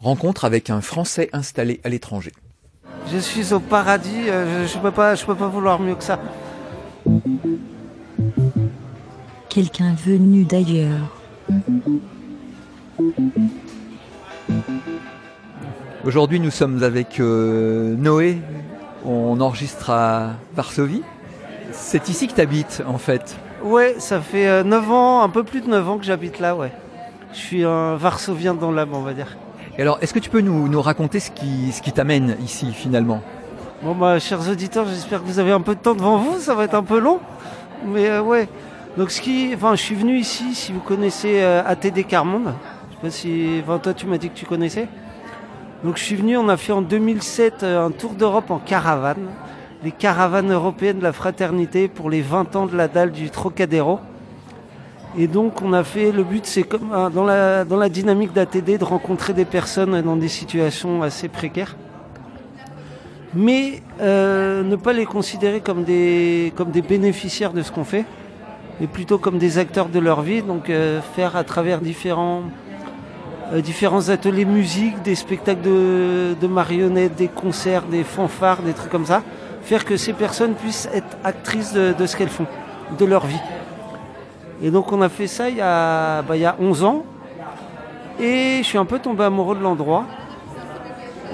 Rencontre avec un Français installé à l'étranger. Je suis au paradis, euh, je ne peux, pas, je peux pas vouloir mieux que ça. Quelqu'un venu d'ailleurs. Aujourd'hui, nous sommes avec euh, Noé. On enregistre à Varsovie. C'est ici que tu habites, en fait. Ouais, ça fait 9 ans, un peu plus de 9 ans que j'habite là, ouais. Je suis un Varsovien dans l'âme, on va dire. Alors, est-ce que tu peux nous, raconter ce qui, ce qui t'amène ici, finalement? Bon, bah, chers auditeurs, j'espère que vous avez un peu de temps devant vous. Ça va être un peu long. Mais euh, ouais. Donc, ce qui, enfin, je suis venu ici, si vous connaissez euh, ATD Carmonde. Je sais pas si, enfin, toi, tu m'as dit que tu connaissais. Donc, je suis venu, on a fait en 2007 euh, un tour d'Europe en caravane. Les caravanes européennes de la fraternité pour les 20 ans de la dalle du Trocadéro. Et donc, on a fait, le but, c'est comme dans la, dans la dynamique d'ATD, de rencontrer des personnes dans des situations assez précaires. Mais euh, ne pas les considérer comme des, comme des bénéficiaires de ce qu'on fait, mais plutôt comme des acteurs de leur vie. Donc, euh, faire à travers différents, euh, ateliers musique, des spectacles de, marionnettes, des concerts, des fanfares, des trucs comme ça. Faire que ces personnes puissent être actrices de ce qu'elles font, de leur vie. Et donc on a fait ça il y a, bah, il y a 11 ans. Et je suis un peu tombé amoureux de l'endroit.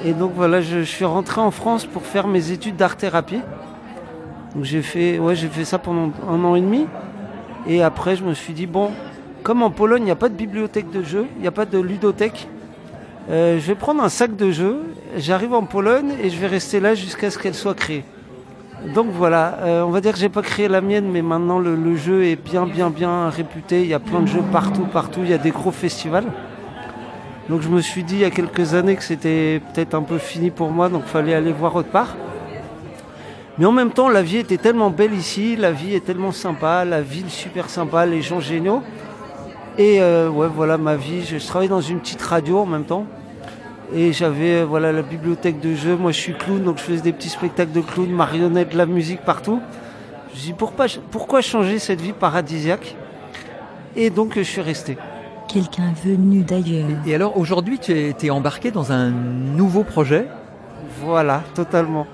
Et donc voilà, je, suis rentré en France pour faire mes études d'art-thérapie. Donc j'ai fait, ouais, j'ai fait ça pendant un an et demi. Et après, je me suis dit, bon, comme en Pologne, il n'y a pas de bibliothèque de jeux, il n'y a pas de ludothèque, euh, je vais prendre un sac de jeux, j'arrive en Pologne et je vais rester là jusqu'à ce qu'elle soit créée. Donc voilà, euh, on va dire que j'ai pas créé la mienne, mais maintenant le, jeu est bien, bien, bien réputé. Il y a plein de jeux partout, partout. Il y a des gros festivals. Donc je me suis dit il y a quelques années que c'était peut-être un peu fini pour moi, donc fallait aller voir autre part. Mais en même temps, la vie était tellement belle ici, la vie est tellement sympa, la ville super sympa, les gens géniaux. Et euh, ouais, voilà ma vie. Je, travaillais dans une petite radio en même temps. Et j'avais euh, voilà la bibliothèque de jeux. Moi, je suis clown, donc je faisais des petits spectacles de clown, marionnettes, de la musique partout. Je me suis dit pourquoi, pourquoi changer cette vie paradisiaque? Et donc, je suis resté. Quelqu'un venu d'ailleurs. Et, et alors, aujourd'hui, tu es, es, embarqué dans un nouveau projet? Voilà, totalement.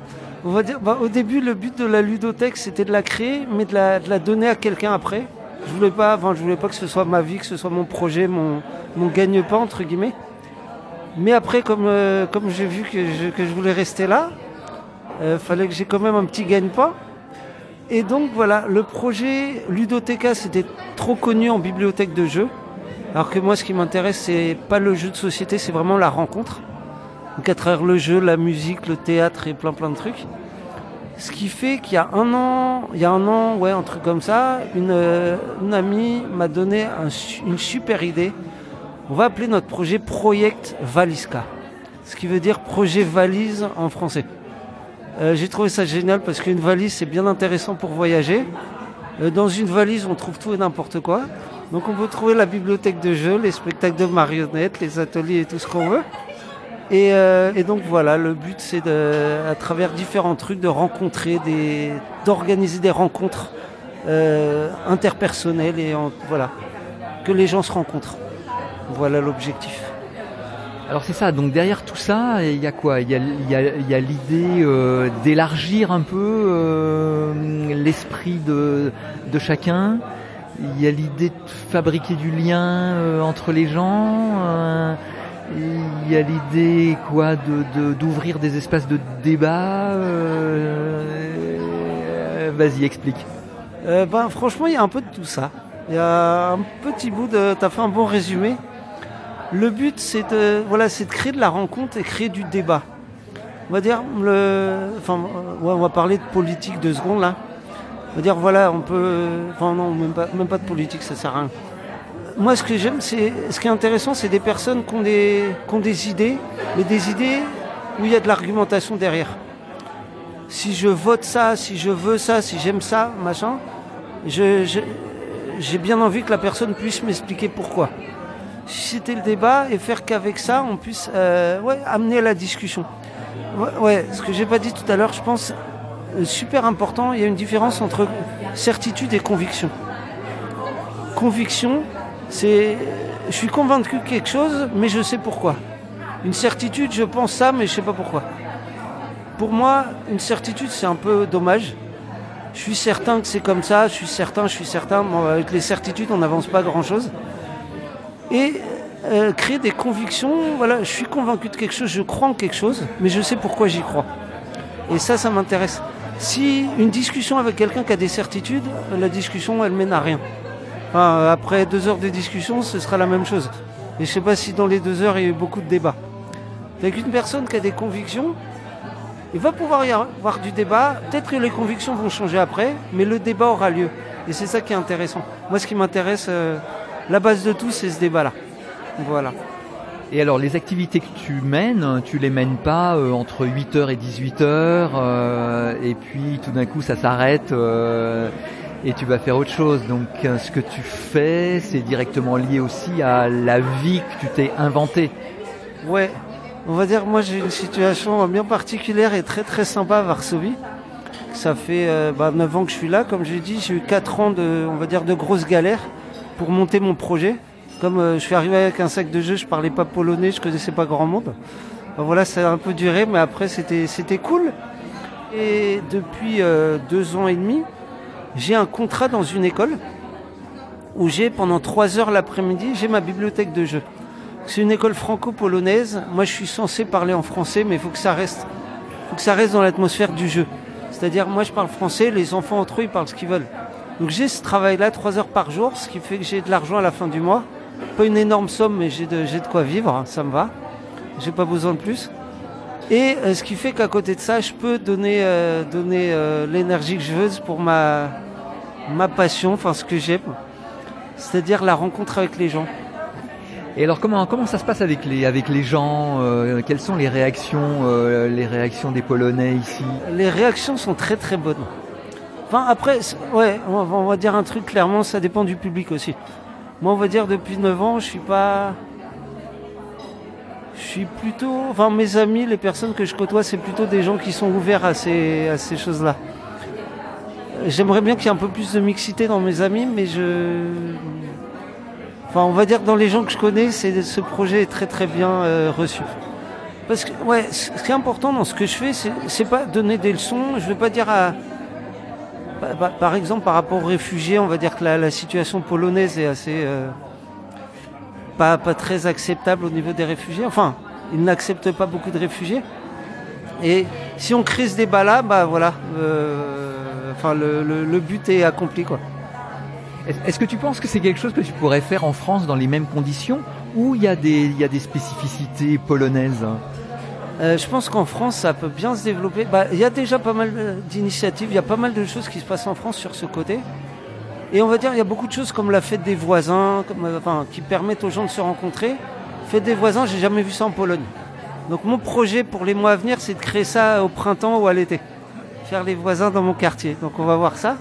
On va dire, bah, au début, le but de la ludothèque, c'était de la créer, mais de la, de la donner à quelqu'un après. Je voulais pas, enfin, je voulais pas que ce soit ma vie, que ce soit mon projet, mon, mon gagne-pain entre guillemets. Mais après, comme, euh, comme j'ai vu que je, que je voulais rester là, euh, fallait que j'ai quand même un petit gagne-pain. Et donc voilà, le projet Ludothéca, c'était trop connu en bibliothèque de jeux. Alors que moi, ce qui m'intéresse, c'est pas le jeu de société, c'est vraiment la rencontre. Donc à travers le jeu, la musique, le théâtre et plein plein de trucs. Ce qui fait qu'il y a un an, il y a un an, ouais, un truc comme ça, une, une amie m'a donné un, une super idée. On va appeler notre projet Project Valiska, ce qui veut dire projet valise en français. Euh, J'ai trouvé ça génial parce qu'une valise c'est bien intéressant pour voyager. Euh, dans une valise on trouve tout et n'importe quoi. Donc on peut trouver la bibliothèque de jeux, les spectacles de marionnettes, les ateliers et tout ce qu'on veut. Et, euh, donc voilà, le but c'est à travers différents trucs, de rencontrer d'organiser des rencontres interpersonnelles et voilà, que les gens se rencontrent. Voilà l'objectif. Alors c'est ça, donc derrière tout ça, il y a quoi? Il y a, l'idée euh, d'élargir un peu euh, l'esprit de, de chacun. Il y a l'idée de fabriquer du lien euh, entre les gens. il y a l'idée quoi de d'ouvrir des espaces de débat. Vas-y, explique. ben franchement, il y a un peu de tout ça. Il y a un petit bout de. T'as fait un bon résumé. Le but, c'est de, voilà, c'est de créer de la rencontre et créer du débat. On va dire, le, enfin, ouais, on va parler de politique deux secondes là. On va dire, voilà, on peut, enfin non, même pas, même pas de politique, ça sert à rien. Moi, ce que j'aime, c'est, ce qui est intéressant, c'est des personnes qui ont des, qui ont des idées, mais des idées où il y a de l'argumentation derrière. Si je vote ça, si je veux ça, si j'aime ça, machin, j'ai bien envie que la personne puisse m'expliquer pourquoi susciter le débat et faire qu'avec ça, on puisse euh, ouais, amener la discussion. Ouais, ce que j'ai pas dit tout à l'heure, je pense, euh, super important, il y a une différence entre certitude et conviction. Conviction, c'est je suis convaincu de quelque chose, mais je sais pourquoi. Une certitude, je pense ça, mais je sais pas pourquoi. Pour moi, une certitude, c'est un peu dommage. Je suis certain que c'est comme ça, je suis certain, je suis certain. Bon, avec les certitudes, on n'avance pas grand-chose. Et euh, créer des convictions, voilà, je suis convaincu de quelque chose, je crois en quelque chose, mais je sais pourquoi j'y crois. Et ça, ça m'intéresse. Si une discussion avec quelqu'un qui a des certitudes, la discussion, elle mène à rien. Enfin, après deux heures de discussion, ce sera la même chose. Et je sais pas si dans les deux heures, il y a eu beaucoup de débats. Avec une personne qui a des convictions, il va pouvoir y avoir du débat. Peut-être que les convictions vont changer après, mais le débat aura lieu. Et c'est ça qui est intéressant. Moi, ce qui m'intéresse, euh, la base de tout, c'est ce débat-là. Voilà. Et alors, les activités que tu mènes, tu les mènes pas euh, entre 8h et 18h, euh, et puis tout d'un coup ça s'arrête euh, et tu vas faire autre chose. Donc, euh, ce que tu fais, c'est directement lié aussi à la vie que tu t'es inventée. Ouais, on va dire, moi j'ai une situation bien particulière et très très sympa à Varsovie. Ça fait bah, 9 ans que je suis là, comme j'ai dit, j'ai eu 4 ans de, on va dire, de grosses galères pour monter mon projet. Comme euh, je suis arrivé avec un sac de jeu, je parlais pas polonais, je connaissais pas grand monde. Voilà, ça a un peu duré, mais après c'était c'était cool. Et depuis euh, deux ans et demi, j'ai un contrat dans une école où j'ai pendant trois heures l'après-midi, j'ai ma bibliothèque de jeux. C'est une école franco-polonaise. Moi, je suis censé parler en français, mais il faut que ça reste, faut que ça reste dans l'atmosphère du jeu. C'est-à-dire, moi, je parle français, les enfants entre eux, ils parlent ce qu'ils veulent. Donc, j'ai ce travail-là trois heures par jour, ce qui fait que j'ai de l'argent à la fin du mois. Pas une énorme somme, mais j'ai de, de quoi vivre, hein, ça me va. J'ai pas besoin de plus. Et euh, ce qui fait qu'à côté de ça, je peux donner, euh, donner euh, l'énergie que je veux pour ma, ma passion, enfin ce que j'aime, c'est-à-dire la rencontre avec les gens. Et alors, comment comment ça se passe avec les avec les gens euh, Quelles sont les réactions euh, les réactions des Polonais ici? Les réactions sont très très bonnes. Enfin après, ouais, on va, dire un truc clairement, ça dépend du public aussi. Moi, on va dire depuis 9 ans, je suis pas, je suis plutôt, enfin mes amis, les personnes que je côtoie, c'est plutôt des gens qui sont ouverts à ces à ces choses-là. J'aimerais bien qu'il y ait un peu plus de mixité dans mes amis, mais je, enfin, on va dire que dans les gens que je connais, ce projet est très très bien euh, reçu. Parce que, ouais, ce qui est important dans ce que je fais, c'est c'est pas donner des leçons. Je veux pas dire à, par exemple, par rapport aux réfugiés, on va dire que la, situation polonaise est assez euh, pas, pas très acceptable au niveau des réfugiés. Enfin, ils n'acceptent pas beaucoup de réfugiés. Et si on crée ce débat-là, bah voilà, euh, enfin le, le, but est accompli quoi. Est- Est-ce que tu penses que c'est quelque chose que tu pourrais faire en France dans les mêmes conditions ou il y a des il y a des spécificités polonaises Euh, je pense qu'en France, ça peut bien se développer. Bah, Il y a déjà pas mal euh, d'initiatives, il y a pas mal de choses qui se passent en France sur ce côté. Et on va dire, il y a beaucoup de choses comme la fête des voisins, comme, euh, qui permettent aux gens de se rencontrer. Fête des voisins, j'ai jamais vu ça en Pologne. Donc mon projet pour les mois à venir, c'est de créer ça au printemps ou à l'été. Faire les voisins dans mon quartier. Donc on va voir ça.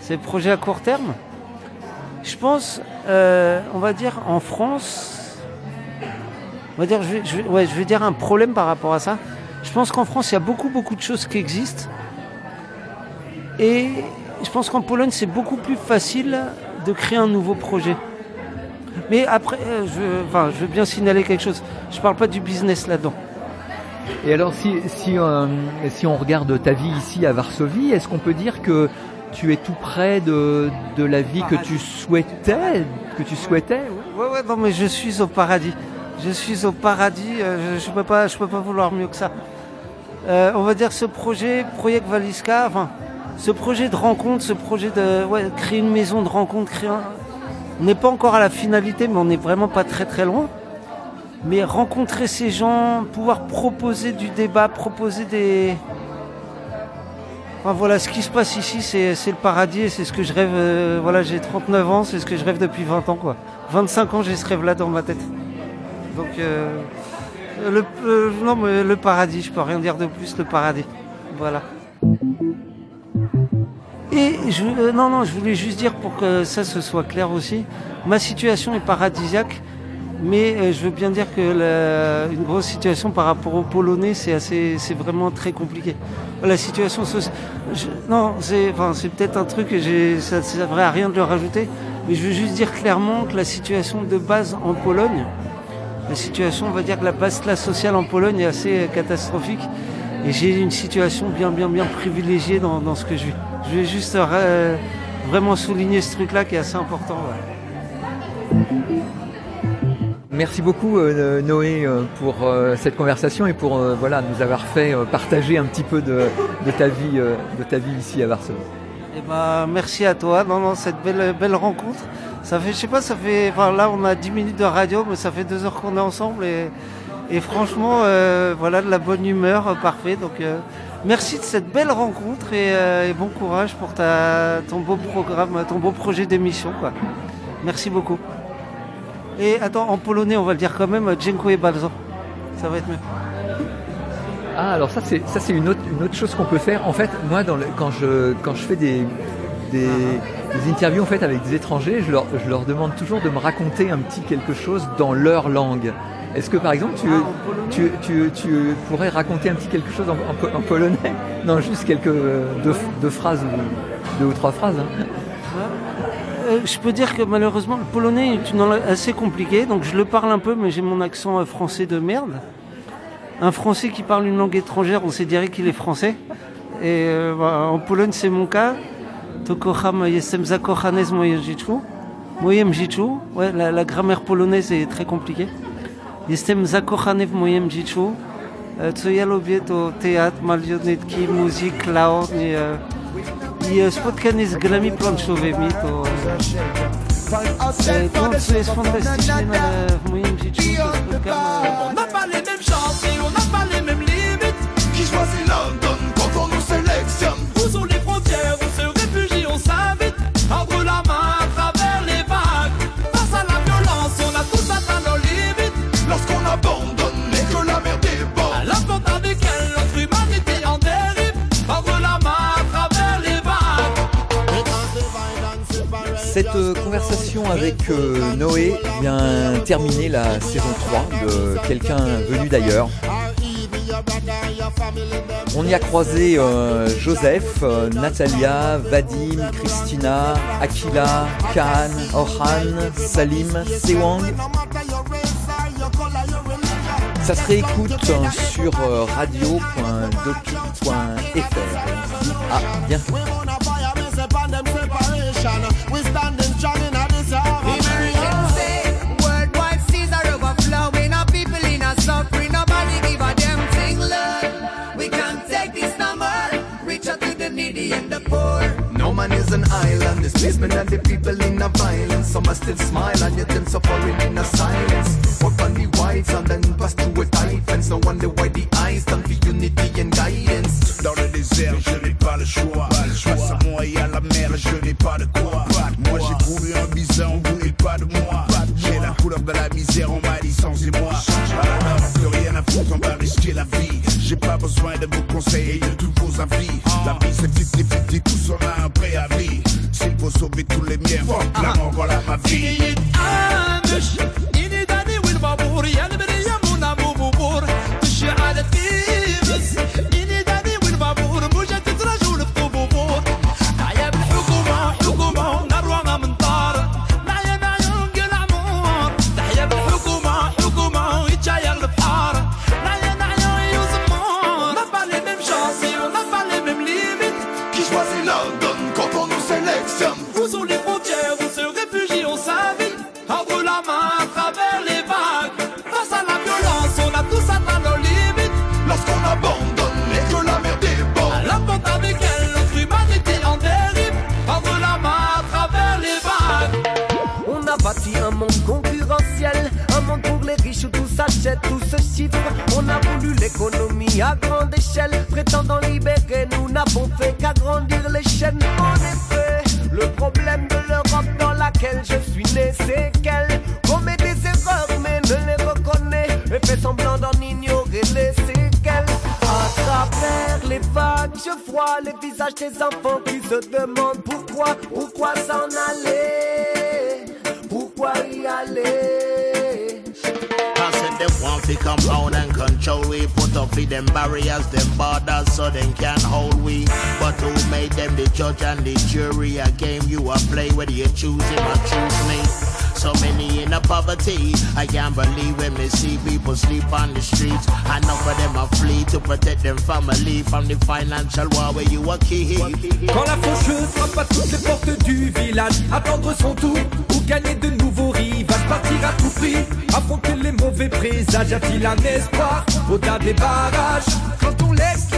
C'est le projet à court terme. Je pense, on va dire en France, on va dire, je vais, je vais- ouais, je vais dire un problème par rapport à ça. Je pense qu'en France, il y a beaucoup, beaucoup de choses qui existent. Et je pense qu'en Pologne, c'est beaucoup plus facile de créer un nouveau projet. Mais après, euh, je, veux- enfin, je veux bien signaler quelque chose. Je parle pas du business là-dedans. Et alors si si euh, si on regarde ta vie ici à Varsovie, est-ce qu'on peut dire que tu es tout près de de la vie que tu souhaitais que tu souhaitais ouais Ouais, ouais, non, mais je suis au paradis. Je suis au paradis. euh, je, je peux pas, vouloir mieux que ça. Euh, on va dire ce projet, Project Valiska, enfin, ce projet de rencontre, ce projet de créer une maison de rencontre. On n'est pas encore à la finalité, mais on n'est vraiment pas très très loin. Mais rencontrer ces gens, pouvoir proposer du débat, proposer des... Enfin voilà, ce qui se passe ici, c'est le paradis et c'est ce que je rêve. euh, voilà, j'ai 39 ans, c'est ce que je rêve depuis 20 ans, quoi. 25 ans, j'ai ce rêve-là dans ma tête. Donc, euh, le, non, mais le paradis, je peux rien dire de plus, le paradis. Voilà. Et je, euh, non, non, je voulais juste dire pour que ça se soit clair aussi, ma situation est paradisiaque, mais euh, je veux bien dire que une grosse situation par rapport aux Polonais, c'est assez, c'est vraiment très compliqué. La situation sociale, non, c'est, enfin, c'est peut-être un truc que j'ai, ça, servait à rien de le rajouter, mais je veux juste dire clairement que la situation de base en Pologne, la situation, on va dire que la base classe sociale en Pologne est assez catastrophique. Et j'ai une situation bien, bien, bien privilégiée dans, dans ce que je vis. Je vais juste euh, vraiment souligner ce truc-là qui est assez important. ouais. Merci beaucoup euh, Noé euh, pour euh, cette conversation et pour euh, voilà nous avoir fait euh, partager un petit peu de, de ta vie euh, de ta vie ici à Varsovie. Eh ben, merci à toi non, cette belle, belle rencontre. Ça fait, je sais pas, ça fait, enfin, là on a 10 minutes de radio, mais ça fait deux heures qu'on est ensemble et, et franchement, euh, voilà, de la bonne humeur, euh, parfait. Donc, euh, merci de cette belle rencontre et, et bon courage pour ta, ton beau programme, ton beau projet d'émission, quoi. Merci beaucoup. Et attends, en polonais, on va le dire quand même, dziękuję bardzo. Ça va être mieux. Ah alors ça c'est ça c'est une autre une autre chose qu'on peut faire. En fait moi dans le, quand je quand je fais des des, des interviews en fait avec des étrangers, je leur je leur demande toujours de me raconter un petit quelque chose dans leur langue. Est-ce que par exemple tu, Ah, en polonais tu, tu, tu pourrais raconter un petit quelque chose en, en po- en polonais? Non, juste quelques euh, deux, deux phrases ou deux ou trois phrases. hein. Euh, je peux dire que malheureusement le polonais est une langue assez compliquée, donc je le parle un peu, mais j'ai mon accent euh, français de merde. Un français qui parle une langue étrangère, on sait direct qu'il est français. Et euh, en Pologne, c'est mon cas. To kocham, jestem zakochany z. Ouais, la, grammaire polonaise est très compliquée. Jestem zakochany w moim życiu. E, Co ja lubię to teatr, muzyk, clown i, e, i e, spotkanie z grami planszowymi to... To, co jest fantastyczne w moim życiu, to spotkam... Cette euh, conversation avec euh, Noé vient terminer la saison 3 de Quelqu'un venu d'ailleurs. On y a croisé euh, Joseph, Natalia, Vadim, Christina, Akila, Khan, Orhan, Salim, Sewang. Ça se réécoute euh, sur dit à bientôt. An island, violence. Silence. On. Dans le désert, je n'ai pas le choix. Face à moi et à la mer, je n'ai pas de quoi. Moi j'ai voulu un bison, vous n'êtes pas de moi. J'ai la couleur de la misère, on m'a licencié-moi. Alors, plus rien à foutre, on va risquer la vie. J'ai pas besoin de vos conseils et de tous vos avis. La vie c'est 50-50, tous on a un préavis. Faut sauver tous les miens, la voilà ma vie. يتعامش إني On a voulu l'économie à grande échelle, prétendant libérer, nous n'avons fait qu'agrandir les chaînes. En effet, le problème de l'Europe dans laquelle je suis né, c'est qu'elle commet des erreurs mais ne les reconnaît et fait semblant d'en ignorer les séquelles. À travers les vagues, je vois les visages des enfants qui se demandent pourquoi, pourquoi s'en aller, pourquoi y aller. Them want to come out and control we. Put up with them barriers, them borders, so them can't hold we. But who made them the judge and the jury? A game you a play, whether you choose him or choose me. So many in a poverty. I can't believe when me see people sleep on the streets. Enough of them are flee to protect them family from the financial war where you a key. Quand la faucheuse frappe à toutes les portes du village, attendre son tour ou gagner de nouveaux rivages, partir à tout prix, affronter les mauvais présages, a-t-il un espoir au-delà des barrages? Quand on laisse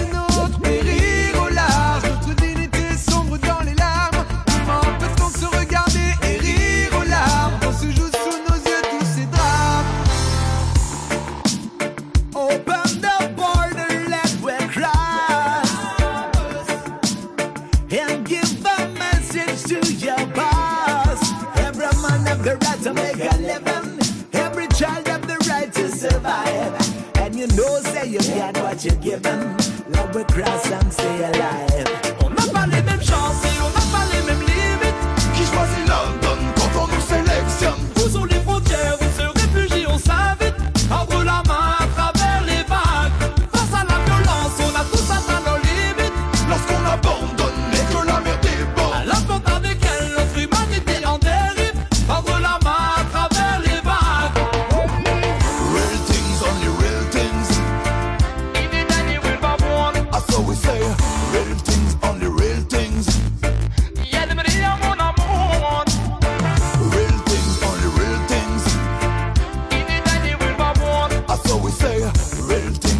Real